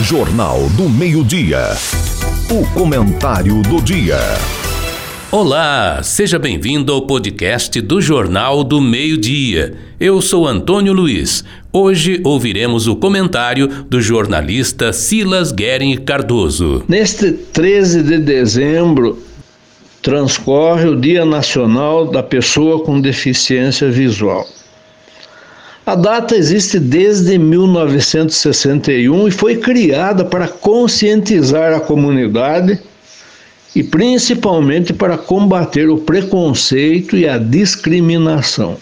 Jornal do Meio-Dia. O comentário do dia. Olá, seja bem-vindo ao podcast do Jornal do Meio-Dia. Eu sou Antônio Luiz. Hoje ouviremos o comentário do jornalista Silas Guerin Cardoso. Neste 13 de dezembro transcorre o Dia Nacional da Pessoa com Deficiência Visual. A data existe desde 1961 e foi criada para conscientizar a comunidade e principalmente para combater o preconceito e a discriminação.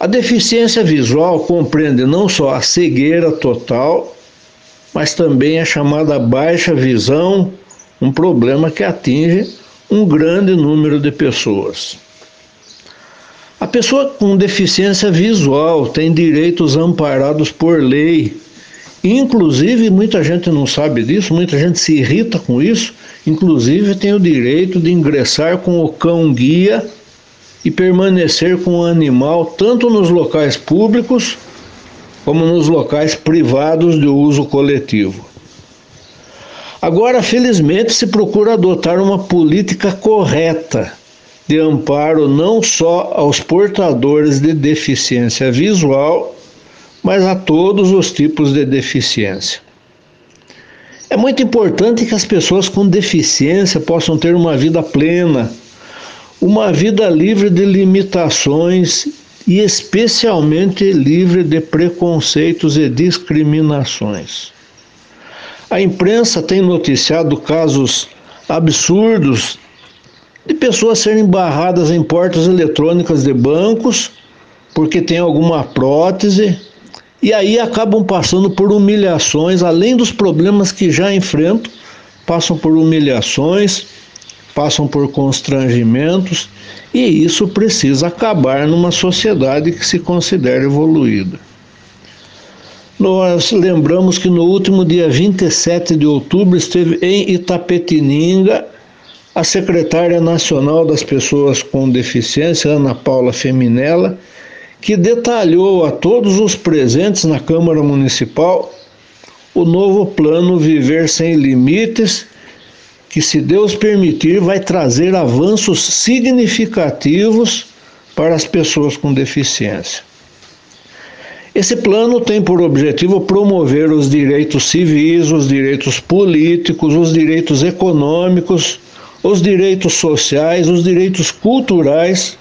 A deficiência visual compreende não só a cegueira total, mas também a chamada baixa visão, um problema que atinge um grande número de pessoas. Pessoa com deficiência visual tem direitos amparados por lei. Inclusive, muita gente não sabe disso, muita gente se irrita com isso. Inclusive, tem o direito de ingressar com o cão-guia e permanecer com o animal tanto nos locais públicos como nos locais privados de uso coletivo. Agora, felizmente, se procura adotar uma política correta de amparo não só aos portadores de deficiência visual, mas a todos os tipos de deficiência. É muito importante que as pessoas com deficiência possam ter uma vida plena, uma vida livre de limitações e especialmente livre de preconceitos e discriminações. A imprensa tem noticiado casos absurdos de pessoas serem barradas em portas eletrônicas de bancos porque tem alguma prótese e aí acabam passando por humilhações, além dos problemas que já enfrentam, passam por humilhações, passam por constrangimentos e isso precisa acabar numa sociedade que se considera evoluída. Nós lembramos que no último dia 27 de outubro esteve em Itapetininga a secretária nacional das pessoas com deficiência, Ana Paula Feminella, que detalhou a todos os presentes na Câmara Municipal o novo plano Viver Sem Limites, que, se Deus permitir, vai trazer avanços significativos para as pessoas com deficiência. Esse plano tem por objetivo promover os direitos civis, os direitos políticos, os direitos econômicos os direitos sociais, os direitos culturais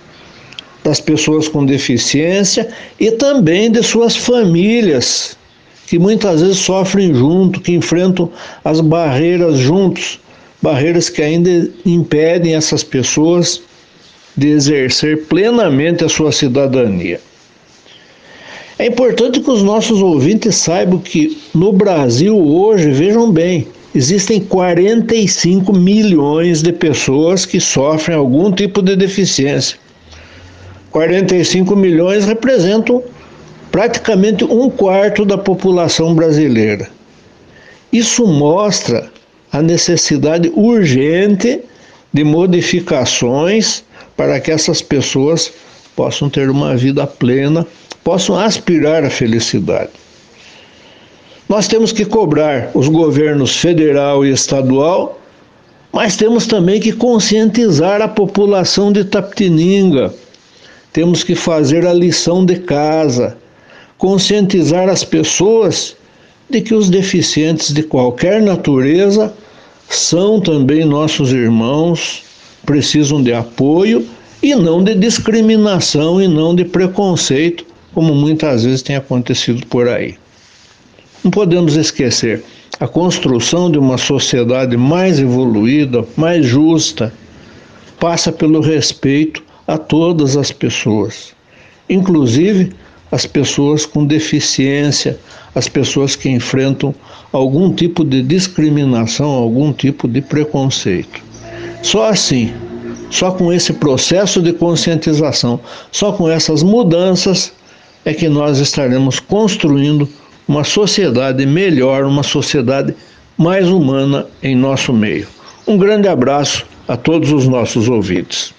das pessoas com deficiência e também de suas famílias, que muitas vezes sofrem junto, que enfrentam as barreiras juntos, barreiras que ainda impedem essas pessoas de exercer plenamente a sua cidadania. É importante que os nossos ouvintes saibam que no Brasil hoje, vejam bem, existem 45 milhões de pessoas que sofrem algum tipo de deficiência. 45 milhões representam praticamente um quarto da população brasileira. Isso mostra a necessidade urgente de modificações para que essas pessoas possam ter uma vida plena, possam aspirar à felicidade. Nós temos que cobrar os governos federal e estadual, mas temos também que conscientizar a população de Tapetininga. Temos que fazer a lição de casa, conscientizar as pessoas de que os deficientes de qualquer natureza são também nossos irmãos, precisam de apoio e não de discriminação e não de preconceito, como muitas vezes tem acontecido por aí. Não podemos esquecer a construção de uma sociedade mais evoluída, mais justa, passa pelo respeito a todas as pessoas, inclusive as pessoas com deficiência, as pessoas que enfrentam algum tipo de discriminação, algum tipo de preconceito. Só assim, só com esse processo de conscientização, só com essas mudanças é que nós estaremos construindo uma sociedade melhor, uma sociedade mais humana em nosso meio. Um grande abraço a todos os nossos ouvintes.